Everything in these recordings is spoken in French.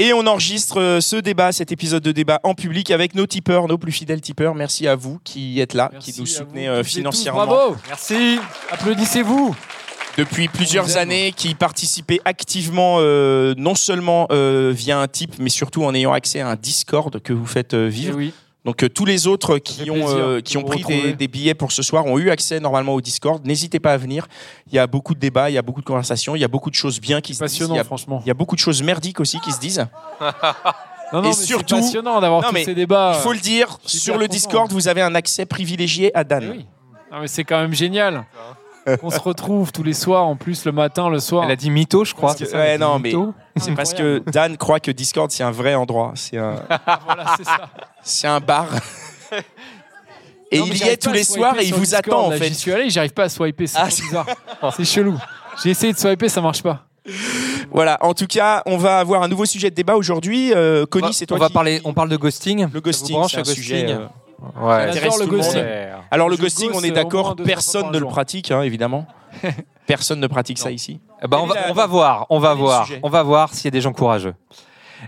Et on enregistre euh, ce débat, cet épisode de débat en public avec nos tipeurs, nos plus fidèles tipeurs. Merci à vous qui êtes là, qui nous soutenez euh, financièrement Bravo Merci Applaudissez-vous depuis plusieurs années, qui participez activement, euh, non seulement euh, via un type, mais surtout en ayant accès à un Discord que vous faites euh, Eh vivre. oui. Donc euh, tous les autres qui ont, euh, qui ont pris des, billets pour ce soir ont eu accès normalement au Discord. N'hésitez pas à venir. Il y a beaucoup de débats, il y a beaucoup de conversations, il y a beaucoup de choses bien qui se disent. Passionnant Il y a, franchement. il y a beaucoup de choses merdiques aussi qui se disent. Non, non, Et mais surtout- c'est passionnant d'avoir tous ces débats. Il faut le dire, sur le content. Discord, vous avez un accès privilégié à Dan. Eh oui. Non, mais c'est quand même génial. On se retrouve tous les soirs, en plus le matin, le soir. Elle a dit mytho, je crois. Que- ouais, non, mais Mytho. c'est parce que Dan croit que Discord c'est un vrai endroit, c'est un, Voilà, c'est ça. c'est un bar. Et Non, il y est tous les soirs et il vous Discord, attend en là. fait. J'y suis allé, j'arrive pas à swiper, c'est Ah, bizarre. c'est chelou. J'ai essayé de swiper, ça marche pas. Voilà, en tout cas, on va avoir un nouveau sujet de débat aujourd'hui. Euh, On Connie, va- c'est toi on va qui- parler, on parle de ghosting. Le Ça ghosting, c'est un sujet. euh, Ouais. le ghosting. Alors le Je ghosting, on est euh, d'accord, personne ne le pratique, hein, évidemment. personne ne pratique ça ici. Eh ben, on, va, on voir, on va voir, on va voir s'il y a des gens courageux.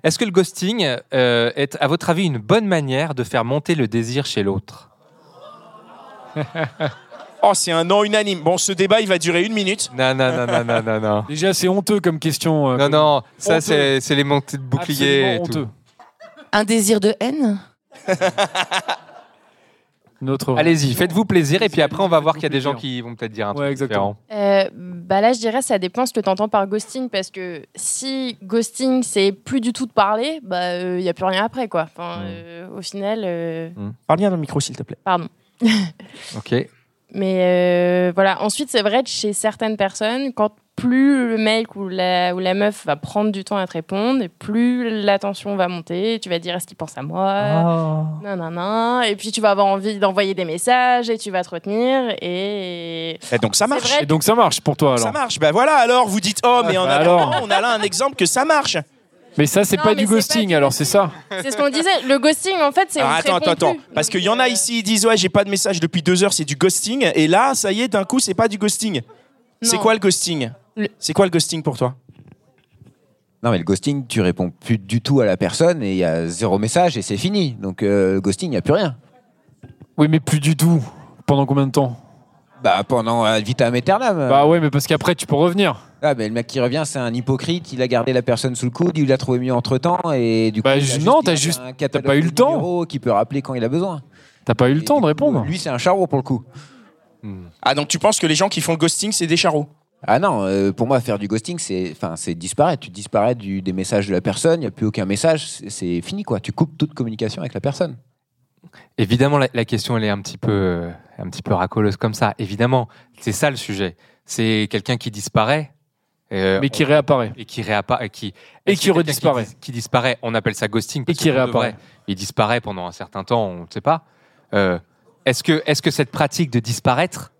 Est-ce que le ghosting euh, est, à votre avis, une bonne manière de faire monter le désir chez l'autre? Oh, c'est un non unanime. Bon, ce débat, il va durer une minute. Non, non, non, non, non, non, non. Déjà, c'est honteux comme question. euh, Non, non, ça c'est c'est les montées de bouclier. Absolument et tout. Un désir de haine? Notre. Allez-y, faites-vous plaisir et puis après on va voir qu'il y a des gens qui vont peut-être dire un Ouais, truc exactement. différent. Euh, bah là, je dirais, ça dépend ce que tu entends par ghosting, parce que si ghosting, c'est plus du tout de parler, bah il n'y a plus rien après, quoi. Enfin, Mm. euh, au final, euh, Parle bien dans le micro, s'il te plaît. pardon. Ok. Mais euh, voilà. Ensuite, c'est vrai que chez certaines personnes, quand plus le mec ou la, ou la meuf va prendre du temps à te répondre, et plus l'attention va monter. Tu vas dire est-ce qu'il pense à moi? Non, non, non. Et puis tu vas avoir envie d'envoyer des messages et tu vas te retenir. Et Et donc ça marche. vrai Et donc ça marche pour toi alors. Ça marche. Ben voilà, alors vous dites oh, mais en bah alors. on a là un exemple que ça marche. Mais ça, c'est pas du pas ghosting du alors, c'est ça c'est ce qu'on disait. Le ghosting, en fait, c'est te attends, attends, attends. Parce qu'il y en a euh, ici, ils disent ouais, j'ai pas de message depuis deux heures, c'est du ghosting. Et là, ça y est, d'un coup, c'est pas du ghosting. C'est quoi le ghosting? Le- C'est quoi le ghosting pour toi? Non, mais le ghosting, tu réponds plus du tout à la personne et il y a zéro message et c'est fini. Donc, euh, le ghosting, il n'y a plus rien. Oui, mais plus du tout. Pendant combien de temps? Bah, pendant ad vitam aeternam. Bah ouais, mais parce qu'après, tu peux revenir. Ah, mais le mec qui revient, c'est un hypocrite. Il a gardé la personne sous le coude, il l'a trouvé mieux entre temps et du coup. Bah, il a non, t'as juste- un t'as pas eu le de temps. Qui peut rappeler quand il a besoin. T'as pas eu le Et temps de coup, répondre. Lui, c'est un charreau pour le coup. Hmm. Ah, donc tu penses que les gens qui font le ghosting, c'est des charros Ah non, euh, pour moi, faire du ghosting, c'est enfin, c'est disparaître. Tu disparais du, des messages de la personne, il n'y a plus aucun message, c'est- fini quoi. Tu coupes toute communication avec la personne. Évidemment, la, la question elle est un petit peu, euh, un petit peu racoleuse comme ça. Évidemment, c'est ça le sujet. C'est quelqu'un qui disparaît. euh, Mais qui réapparaît. et qui réapparaît, qui Et qui reddisparaît. dis- Qui, disparaît? On appelle ça ghosting. parce Et qui réapparaît. Il disparaît pendant un certain temps, on ne sait pas. Euh, est-ce que, est-ce que cette pratique de disparaître,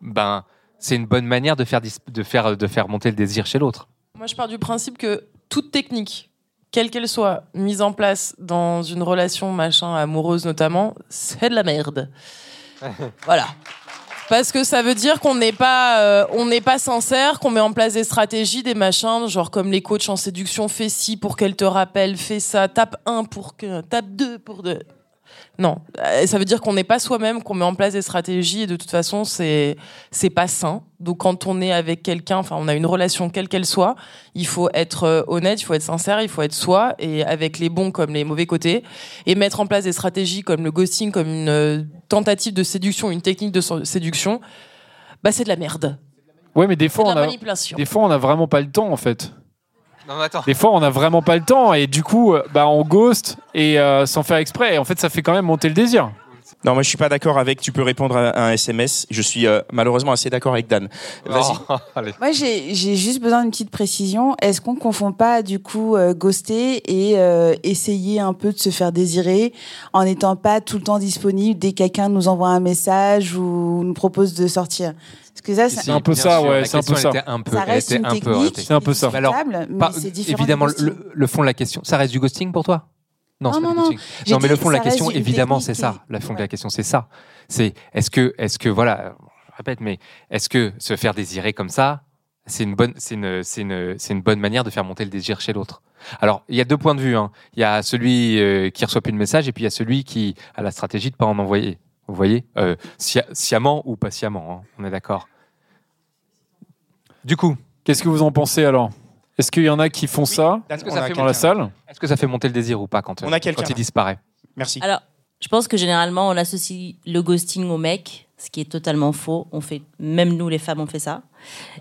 ben, c'est une bonne manière de faire, de faire, de faire monter le désir chez l'autre Moi, je pars du principe que toute technique, quelle qu'elle soit, mise en place dans une relation machin amoureuse notamment, c'est de la merde. voilà. Parce que ça veut dire qu'on n'est pas, euh, on n'est pas sincère, qu'on met en place des stratégies, des machins, genre comme les coachs en séduction, fais ci pour qu'elle te rappelle, fais ça, tape un pour que, tape deux pour deux. Non, Euh, ça veut dire qu'on n'est pas soi-même, qu'on met en place des stratégies et de toute façon c'est c'est pas sain. Donc quand on est avec quelqu'un, enfin on a une relation quelle qu'elle soit, il faut être euh, honnête, il faut être sincère, il faut être soi et avec les bons comme les mauvais côtés et mettre en place des stratégies comme le ghosting, comme une euh, tentative de séduction, une technique de séduction. Bah c'est de la merde, Ouais, mais des fois, de on la a, manipulation. des fois, on a vraiment pas le temps en fait. Non, mais attends. Des fois, on a vraiment pas le temps et du coup, euh, bah, on ghost et euh, sans faire exprès. Et en fait, ça fait quand même monter le désir. Non, moi je suis pas d'accord avec. Tu peux répondre à un SMS. Je suis euh, malheureusement assez d'accord avec Dan. Vas-y. Oh. Moi, j'ai j'ai juste besoin d'une petite précision. Est-ce qu'on confond pas du coup euh, ghoster et euh, essayer un peu de se faire désirer en n'étant pas tout le temps disponible dès que quelqu'un nous envoie un message ou nous propose de sortir? Parce que ça, C'est un peu ça, sûr, ouais, la c'est un peu ça. un peu, ça reste était une un peu technique. C'est un peu ça. mais différent. évidemment, du le, fond de la question, ça reste du ghosting pour toi? Non, Non, c'est pas non, du non. Non, mais le fond de la question, évidemment, c'est ça. Le fond de ouais. la question, c'est ça. C'est est-ce que, est-ce que, voilà, je répète, mais est-ce que se faire désirer comme ça, c'est une bonne, c'est une, c'est une, c'est une bonne manière de faire monter le désir chez l'autre? Alors, il y a deux points de vue. hein. Il y a celui euh, qui reçoit plus de messages et puis il y a celui qui a la stratégie de pas en envoyer. Vous voyez, euh, sciemment ou pas sciemment, hein, on est d'accord. Du coup, Qu'est-ce que vous en pensez alors? Est-ce qu'il y en a qui font ça que ça a fait dans la salle? Est-ce que ça fait monter le désir ou pas quand, euh, On a quelqu'un, quand il disparaît? Merci. Alors, je pense que généralement, on associe le ghosting au mec, ce qui est totalement faux. On fait, même nous, les femmes, on fait ça.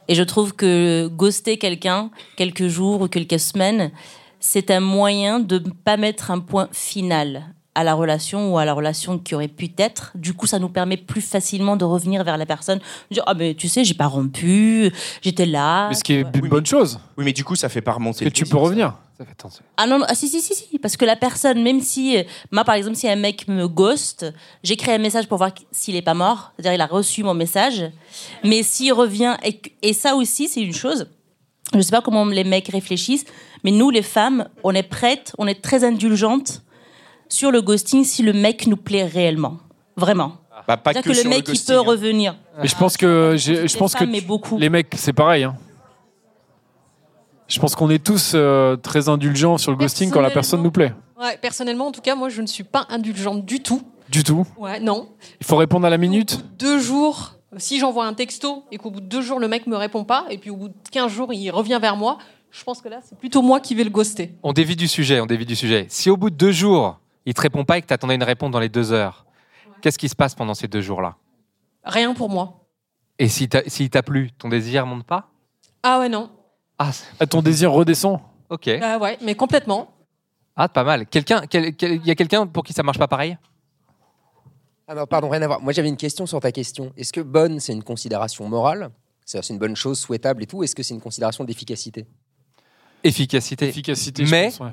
Et je trouve que ghoster quelqu'un quelques jours ou quelques semaines, c'est un moyen de ne pas mettre un point final à la relation ou à la relation qui aurait pu être. Du coup, ça nous permet plus facilement de revenir vers la personne, de dire ah mais tu sais, j'ai pas rompu, j'étais là. Mais ce qui est une Oui, bonne chose, Oui, mais du coup, ça fait pas remonter. que tu peux revenir. Ça fait attention. Ah non, non, ah, si, si, si, si, parce que la personne, même si, euh, moi par exemple, si un mec me ghost, j'écris un message pour voir s'il est pas mort, c'est-à-dire il a reçu mon message, mais s'il revient, et, et ça aussi c'est une chose, je sais pas comment les mecs réfléchissent, mais nous les femmes, on est prêtes, on est très indulgentes sur le ghosting si le mec nous plaît réellement, vraiment. Bah, pas C'est-à-dire que, que, le sur mec il ghosting, peut hein. revenir. Mais je pense que, j'ai- je Les pense que femmes, mais beaucoup. les mecs, c'est pareil. hein. Je pense qu'on est tous euh, très indulgents sur le ghosting quand la personne nous plaît. Ouais, personnellement, en tout cas, moi, je ne suis pas indulgente du tout. Du tout. Ouais, non. Il faut répondre à la minute. Deux jours, si j'envoie un texto et qu'au bout de deux jours, le mec me répond pas, et puis au bout de 15 jours, il revient vers moi, je pense que là, c'est plutôt moi qui vais le ghoster. On dévie du sujet, on dévie du sujet. Si au bout de deux jours, il te répond pas et que tu attendais une réponse dans les deux heures, qu'est-ce qui se passe pendant ces deux jours-là? Rien pour moi. Et s'il t'a plu, ton désir monte pas? Ah ouais, non. Ah, Ah, ton désir redescend. ok. Ah ouais, mais complètement. Ah, pas mal. Quelqu'un, quel- quel- il y a quelqu'un pour qui ça marche pas pareil? Ah non, pardon, rien à voir. Moi, j'avais une question sur ta question. Est-ce que bonne, c'est une considération morale? C'est-à-dire, c'est une bonne chose, souhaitable et tout Est-ce que c'est une considération d'efficacité? Efficacité. Efficacité, je Mais- pense, ouais.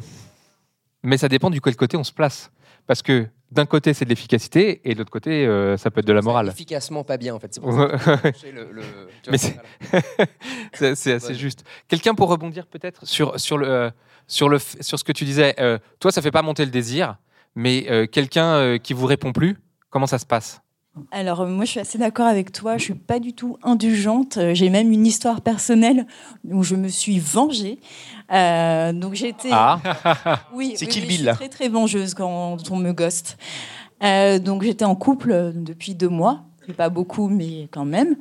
Mais ça dépend du quel côté on se place. Parce que d'un côté, c'est de l'efficacité et de l'autre côté, euh, ça peut être de la morale. Efficacement pas bien, en fait. C'est pour ça que le- Mais c'est- voilà. Assez juste. Quelqu'un pour rebondir peut-être sur, sur, le, sur, le, sur ce que tu disais. euh, toi, ça fait pas monter le désir, mais euh, quelqu'un qui vous répond plus, comment ça se passe? Alors, euh, moi, je suis assez d'accord avec toi. Je suis pas du tout indulgente. Euh, J'ai même une histoire personnelle où je me suis vengée. Euh, donc, j'étais. Ah, Oui, C'est oui, Kill oui, Bill, je suis là. très très vengeuse quand on me ghost. Euh, donc j'étais en couple depuis deux mois, c'est pas beaucoup mais quand même.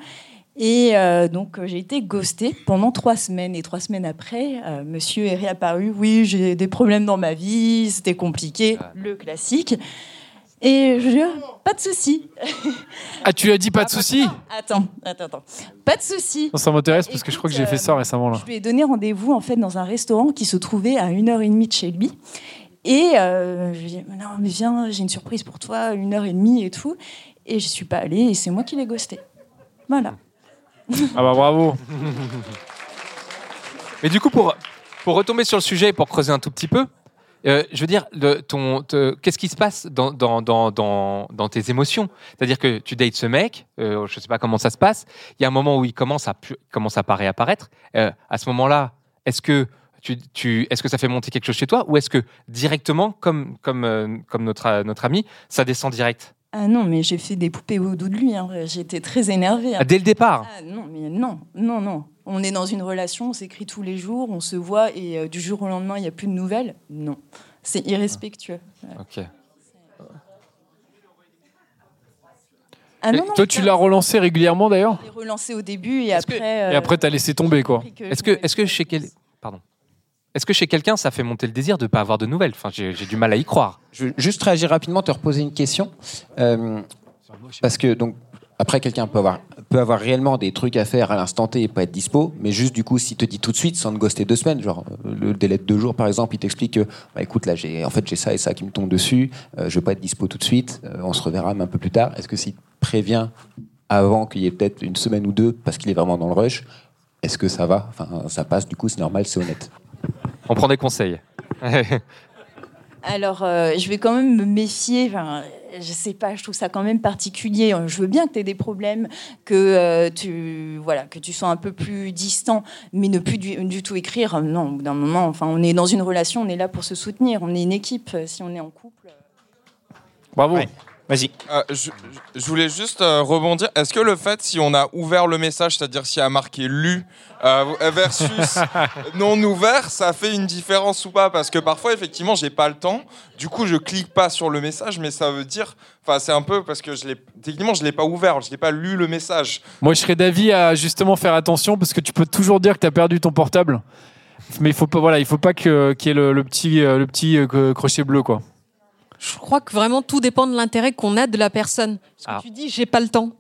Et euh, donc j'ai été ghostée pendant trois semaines et trois semaines après, euh, Monsieur est réapparu. Oui, j'ai des problèmes dans ma vie, c'était compliqué, le classique. Et je lui ai dit, pas de souci. Ah, tu as dit pas de souci Attends, attends, attends. Pas de souci. Non, Ça m'intéresse parce que je crois que j'ai fait ça récemment là. Je lui ai donné rendez-vous en fait dans un restaurant qui se trouvait à une heure et demie de chez lui. Et euh, je lui ai dit non mais viens, j'ai une surprise pour toi, une heure et demie et tout. Et je suis pas allée et c'est moi qui l'ai ghosté. Voilà. Ah bah bravo. Mais du coup, pour, pour retomber sur le sujet et pour creuser un tout petit peu, euh, je veux dire, le- ton, te- qu'est-ce qui se passe dans, dans, dans, dans, tes émotions? C'est-à-dire que tu dates ce mec, euh, je ne sais pas comment ça se passe, il y a un moment où il commence à, commence à pas réapparaître. Euh, à ce moment-là, est-ce que, tu, tu, est-ce que ça fait monter quelque chose chez toi? Ou est-ce que directement, comme, comme, euh, comme notre, notre ami, ça descend direct? Ah non, mais j'ai fait des poupées au dos de lui. hein. J'étais très énervée. hein. Ah, Dès le départ Ah non, mais non, non, non. On est dans une relation, on s'écrit tous les jours, on se voit et euh, du jour au lendemain, il n'y a plus de nouvelles. Non, c'est irrespectueux. Ok. Ah non, non, Toi, tu l'as relancé régulièrement d'ailleurs je l'ai relancé au début et que- après. Et après, t'as laissé tomber quoi. Est-ce que, est-ce que chez quel... Pardon. Est-ce que chez quelqu'un, ça fait monter le désir de ne pas avoir de nouvelles? Enfin, j'ai, du mal à y croire. Je juste réagir rapidement, te reposer une question. Euh, parce que, donc, après, quelqu'un peut avoir peut avoir réellement des trucs à faire à l'instant T et pas être dispo, mais juste du coup, s'il te dit tout de suite, sans te ghoster deux semaines, genre euh, le délai de deux jours par exemple, il t'explique que, bah, écoute, là, j'ai, en fait, j'ai ça et ça qui me tombe dessus, euh, je vais pas être dispo tout de suite, euh, on se reverra même un peu plus tard. Est-ce que s'il te prévient avant qu'il y ait peut-être une semaine ou deux parce qu'il est vraiment dans le rush, est-ce que ça va? Enfin, ça passe, du coup, c'est normal, c'est honnête. On prend des conseils. Alors, euh, je vais quand même me méfier. Enfin, je sais pas, je trouve ça quand même particulier. Je veux bien que tu aies des problèmes, que euh, tu voilà, que tu sois un peu plus distant, mais ne plus du, du tout écrire. Non, au bout d'un moment, enfin, on est dans une relation, on est là pour se soutenir, on est une équipe. Si on est en couple. Bravo. Vas-y. Euh, je, je voulais juste euh, rebondir. Est-ce que le fait, si on a ouvert le message, c'est-à-dire s'il y a marqué lu euh, versus non ouvert, ça fait une différence ou pas? Parce que parfois, effectivement, j'ai pas le temps. Du coup, je clique pas sur le message, mais ça veut dire. Enfin, c'est un peu parce que je l'ai. Techniquement, je l'ai pas ouvert, je l'ai pas lu le message. Moi, je serais d'avis à justement faire attention parce que tu peux toujours dire que tu as perdu ton portable. Mais il faut pas, voilà, il faut pas que- qu'il y ait le, le petit, le petit crochet bleu, quoi. Je crois que vraiment tout dépend de l'intérêt qu'on a de la personne. Parce que tu dis j'ai pas le temps.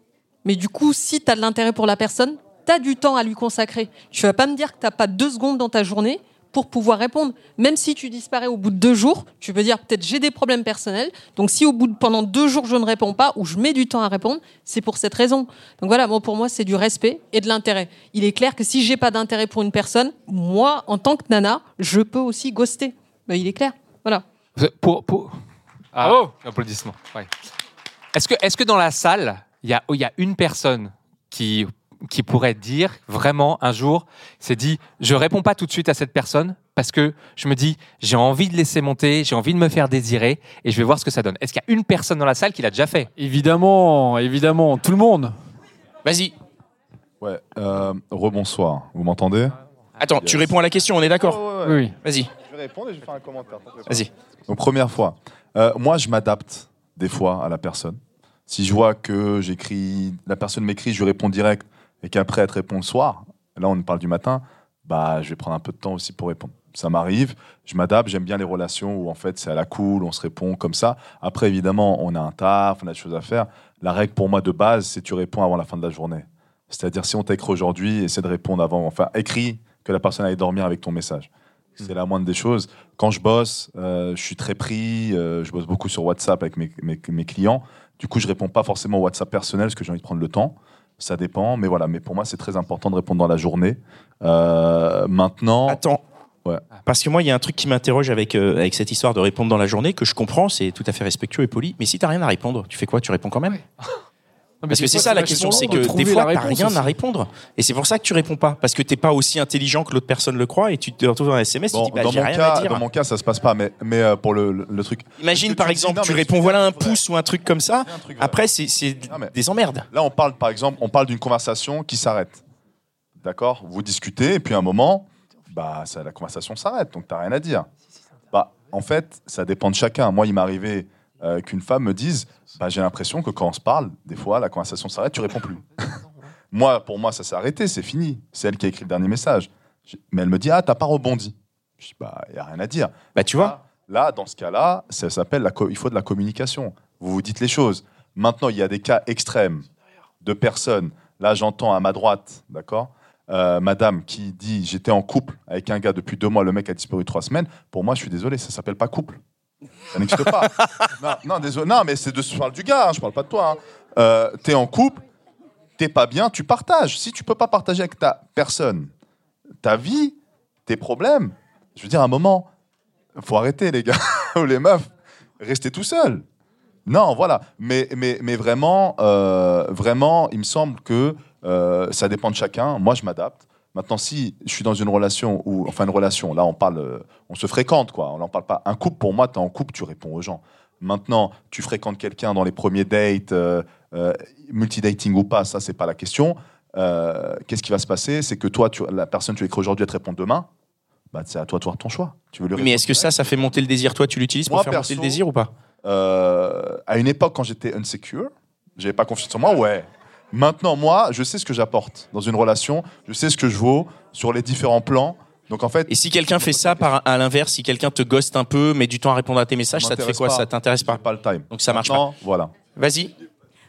Mais du coup, si tu as de l'intérêt pour la personne, tu as du temps à lui consacrer. Tu vas pas me dire que tu pas deux secondes dans ta journée pour pouvoir répondre. Même si tu disparais au bout de deux jours, tu peux dire peut-être j'ai des problèmes personnels. Donc si au bout de pendant deux jours je ne réponds pas ou je mets du temps à répondre, c'est pour cette raison. Donc voilà, bon, pour moi c'est du respect et de l'intérêt. Il est clair que si j'ai pas d'intérêt pour une personne, moi en tant que nana, je peux aussi ghoster. Ben, il est clair. Voilà. Pour, pour... Ah, applaudissements. ouais. Est-ce que, est que dans la salle, il y a, y a une personne qui, qui pourrait dire vraiment un jour, s'est dit, je réponds pas tout de suite à cette personne parce que je me dis, j'ai envie de laisser monter, j'ai envie de me faire désirer et je vais voir ce que ça donne. Est-ce qu'il y a une personne dans la salle qui l'a déjà fait? Évidemment, évidemment, tout le monde. Vas-y. Ouais, euh, rebonsoir. Vous m'entendez? Attends, tu réponds à la question, on est d'accord? Oui. Vas-y. Je vais répondre et je vais faire un commentaire. Vas-y. Donc, première fois. Euh, moi, je m'adapte des fois à la personne. Si je vois que j'écris, la personne m'écrit, je réponds direct et qu'après elle te répond le soir, là on parle du matin, bah je vais prendre un peu de temps aussi pour répondre. Ça m'arrive, je m'adapte, j'aime bien les relations où en fait c'est à la cool, on se répond comme ça. Après évidemment, on a un taf, on a des choses à faire. La règle pour moi de base, c'est tu réponds avant la fin de la journée. C'est-à-dire si on t'écrit aujourd'hui, essaie de répondre avant, enfin écris que la personne aille dormir avec ton message. C'est la moindre des choses. Quand je bosse, euh, je suis très pris. euh, je bosse beaucoup sur WhatsApp avec mes, mes- mes clients. Du coup, je réponds pas forcément au WhatsApp personnel parce que j'ai envie de prendre le temps. Ça dépend, mais voilà. Mais pour moi, c'est très important de répondre dans la journée. Euh, maintenant. Attends. Ouais. Parce que moi, il y a un truc qui m'interroge avec, euh, avec cette histoire de répondre dans la journée, que je comprends, c'est tout à fait respectueux et poli. Mais si t'as rien à répondre, tu fais quoi? Tu réponds quand même? Parce que des c'est fois, ça la question, c'est que des fois, t'as rien aussi. à répondre. Et c'est pour ça que tu réponds pas. Parce que t'es pas aussi intelligent que l'autre personne le croit et tu te retrouves dans un SMS, Bon, tu dis bah, dans, j'ai mon rien cas, à dire. dans mon cas, ça se passe pas, mais, mais euh, pour le, le- le truc. Imagine par tu dis, exemple, non, tu réponds voilà un pouce ou un truc comme ça. Après, c'est c'est des emmerdes. Là, on parle, par exemple, on parle d'une conversation qui s'arrête. D'accord? Vous discutez, et puis à un moment, bah, ça, la conversation s'arrête, donc t'as rien à dire. Bah, en fait, ça dépend de chacun. Moi, il m'est arrivé euh, qu'une femme me dise bah, J'ai l'impression que quand on se parle, des fois, la conversation s'arrête, tu réponds plus. moi, pour moi, ça s'est arrêté, c'est fini. C'est elle qui a écrit le dernier message. Mais elle me dit Ah, t'as pas rebondi. Je dis Bah, il n'y a rien à dire. Bah, tu vois Là, dans ce cas-là, ça s'appelle il faut de la communication. Vous vous dites les choses. Maintenant, il y a des cas extrêmes de personnes. Là, j'entends à ma droite, d'accord, euh, Madame qui dit j'étais en couple avec un gars depuis deux mois, le mec a disparu trois semaines. Pour moi, je suis désolé, ça s'appelle pas couple. Ça n'existe pas. non, non, désolé. Non, mais c'est de je parle du gars, hein, je parle pas de toi. hein. Euh, t'es en couple, t'es pas bien, tu partages. Si tu peux pas partager avec ta personne ta vie, tes problèmes, je veux dire, à un moment, faut arrêter, les gars, ou les meufs, restez tout seul. Non, voilà. Mais, mais, mais vraiment, euh, vraiment, il me semble que euh, ça dépend de chacun. Moi, je m'adapte. Maintenant, si je suis dans une relation où, enfin, une relation, là, on parle, euh, on se fréquente, quoi. On n'en parle pas. Un couple, pour moi, tu es en couple, tu réponds aux gens. Maintenant, tu fréquentes quelqu'un dans les premiers dates, euh, euh, multidating ou pas, ça, c'est pas la question. Euh, Qu'est-ce qui va se passer? C'est que toi, tu, la personne, tu écris aujourd'hui, elle te répond demain. Bah, c'est à toi de faire ton choix. Tu veux lui Mais est-ce que ça, ça fait monter le désir? Toi, tu l'utilises pour faire perso, monter le désir ou pas? euh, à une époque, quand j'étais insecure, j'avais pas confiance en moi, ouais. Maintenant, moi, je sais ce que j'apporte dans une relation, je sais ce que je vaux sur les différents plans. Donc en fait. Et si quelqu'un fait ça par, à l'inverse, si quelqu'un te ghoste un peu, met du temps à répondre à tes messages, ça te fait quoi? pas. Ça t'intéresse pas? Pas le time. Donc ça marche Maintenant, pas. Voilà. Vas-y.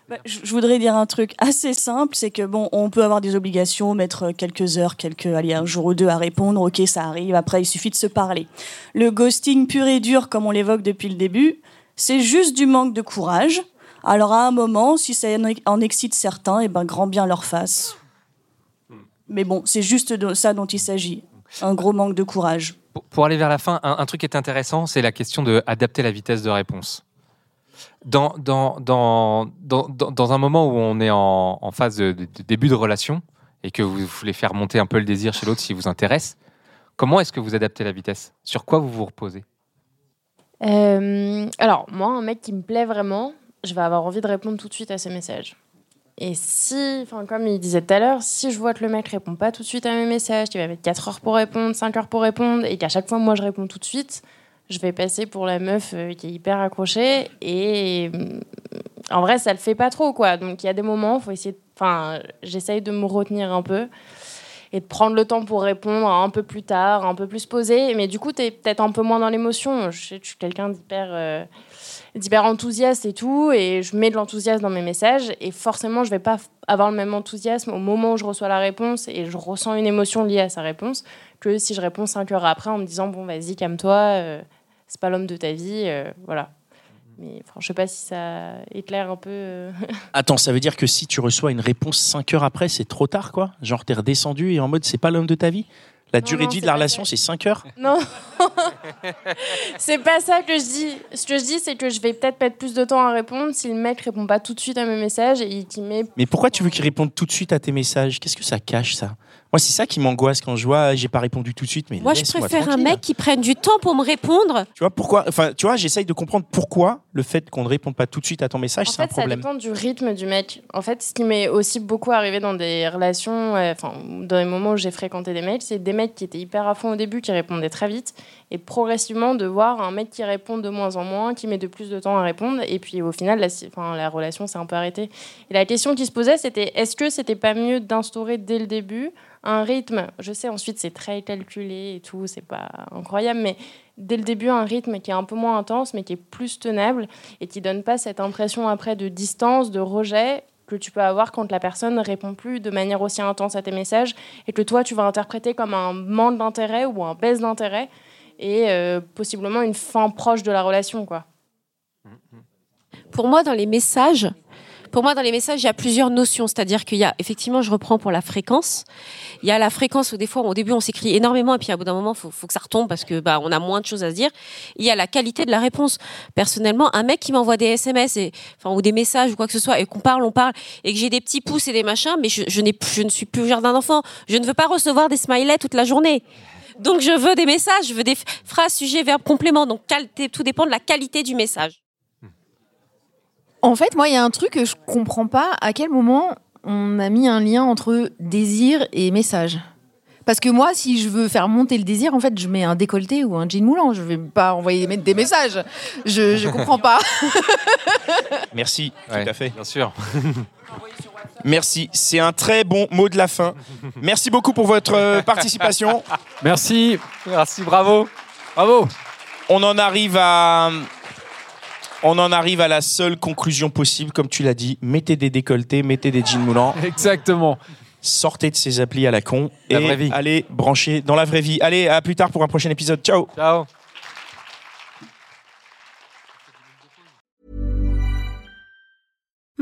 Bah, je voudrais dire un truc assez simple, c'est que bon, on peut avoir des obligations, mettre quelques heures, quelques, allez, un jour ou deux à répondre, ok, ça arrive, après il suffit de se parler. Le ghosting pur et dur, comme on l'évoque depuis le début, c'est juste du manque de courage. Alors à un moment, si ça en excite certains, et eh ben grand bien leur face. Mais bon, c'est juste de ça dont il s'agit. Un gros manque de courage. Pour, aller vers la fin, un, truc qui est intéressant, c'est la question d'adapter la vitesse de réponse. Dans, dans, dans, dans, dans un moment où on est en, en phase de, début de relation et que vous voulez faire monter un peu le désir chez l'autre s'il vous intéresse, comment est-ce que vous adaptez la vitesse? Sur quoi vous vous reposez? Euh, Alors, moi, un mec qui me plaît vraiment, je vais avoir envie de répondre tout de suite à ses messages. Et si, enfin, comme il disait tout à l'heure, si je vois que le mec répond pas tout de suite à mes messages, qu'il va mettre 4 heures pour répondre, 5 heures pour répondre, et qu'à chaque fois, moi, je réponds tout de suite, je vais passer pour la meuf euh, qui est hyper accrochée. Et mm, en vrai, ça le fait pas trop, quoi. Donc, il y a des moments, faut essayer. Enfin, j'essaye de me retenir un peu et de prendre le temps pour répondre un peu plus tard, un peu plus posé. Mais du coup, tu es peut-être un peu moins dans l'émotion. Je, je suis quelqu'un d'hyper. Euh, d'hyper enthousiaste et tout, et je mets de l'enthousiasme dans mes messages, et forcément, je vais pas avoir le même enthousiasme au moment où je reçois la réponse et je ressens une émotion liée à sa réponse que si je réponds cinq heures après en me disant bon vas-y calme-toi, euh, c'est pas l'homme de ta vie, euh, voilà. Mais franchement, je sais pas si ça éclaire un peu. Euh. Attends, ça veut dire que si tu reçois une réponse cinq heures après, c'est trop tard, quoi? Genre, t'es redescendu et en mode, c'est pas l'homme de ta vie? La durée de vie de la relation, c'est 5 heures? Non. c'est pas ça que je dis. Ce que je dis, c'est que je vais peut-être mettre plus de temps à répondre si le mec répond pas tout de suite à mes messages et qu'il met. Mais pourquoi tu veux qu'il réponde tout de suite à tes messages? Qu'est-ce que ça cache, ça? Moi, c'est ça qui m'angoisse quand je vois, j'ai pas répondu tout de suite. Mais moi, je préfère un mec qui prenne du temps pour me répondre. Tu vois pourquoi Enfin, tu vois, j'essaye de comprendre pourquoi le fait qu'on ne réponde pas tout de suite à ton message, c'est un problème. Ça dépend du rythme du mec. En fait, ce qui m'est aussi beaucoup arrivé dans des relations, enfin, dans les moments où j'ai fréquenté des mecs, c'est des mecs qui étaient hyper à fond au début, qui répondaient très vite, et progressivement de voir un mec qui répond de moins en moins, qui met de plus de temps à répondre, et puis au final, la, enfin, la relation s'est un peu arrêtée. Et la question qui se posait, c'était est-ce que c'était pas mieux d'instaurer dès le début un rythme, je sais ensuite c'est très calculé et tout, c'est pas incroyable, mais dès le début un rythme qui est un peu moins intense, mais qui est plus tenable et qui donne pas cette impression après de distance, de rejet que tu peux avoir quand la personne ne répond plus de manière aussi intense à tes messages et que toi tu vas interpréter comme un manque d'intérêt ou un baisse d'intérêt et euh, possiblement une fin proche de la relation quoi. Pour moi dans les messages, pour moi, dans les messages, il y a plusieurs notions. C'est-à-dire qu'il y a, effectivement, je reprends pour la fréquence. Il y a la fréquence où des fois, au début, on s'écrit énormément et puis à bout d'un moment, faut, faut que ça retombe parce que, bah, on a moins de choses à se dire. Il y a la qualité de la réponse. Personnellement, un mec qui m'envoie des SMS et, enfin, ou des messages ou quoi que ce soit et qu'on parle, on parle et que j'ai des petits pouces et des machins, mais je, ne suis plus au jardin d'enfant. Je ne veux pas recevoir des smileys toute la journée. Donc, je veux des messages, je veux des phrases, sujets, verbes, compléments. Donc, tout dépend de la qualité du message. En fait, moi, il y a un truc que je comprends pas. À quel moment on a mis un lien entre désir et message parce que moi, si je veux faire monter le désir, en fait, je mets un décolleté ou un jean moulant. Je vais pas envoyer mettre des messages. Je, je comprends pas. Merci, tout à fait. Bien sûr. Merci, c'est un très bon mot de la fin. Merci beaucoup pour votre euh, participation. Merci, merci, bravo, bravo. On en arrive à on en arrive à la seule conclusion possible, comme tu l'as dit. Mettez des décolletés, mettez des jeans moulants. Exactement. Sortez de ces applis à la con et allez brancher dans la vraie vie. Allez, à plus tard pour un prochain épisode. Ciao. Ciao.